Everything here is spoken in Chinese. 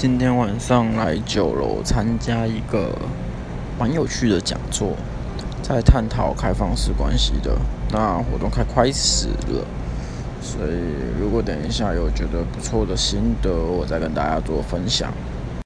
今天晚上来酒楼参加一个蛮有趣的讲座在探讨开放式关系的。那活动快开始了所以如果等一下有觉得不错的心得我再跟大家做分享。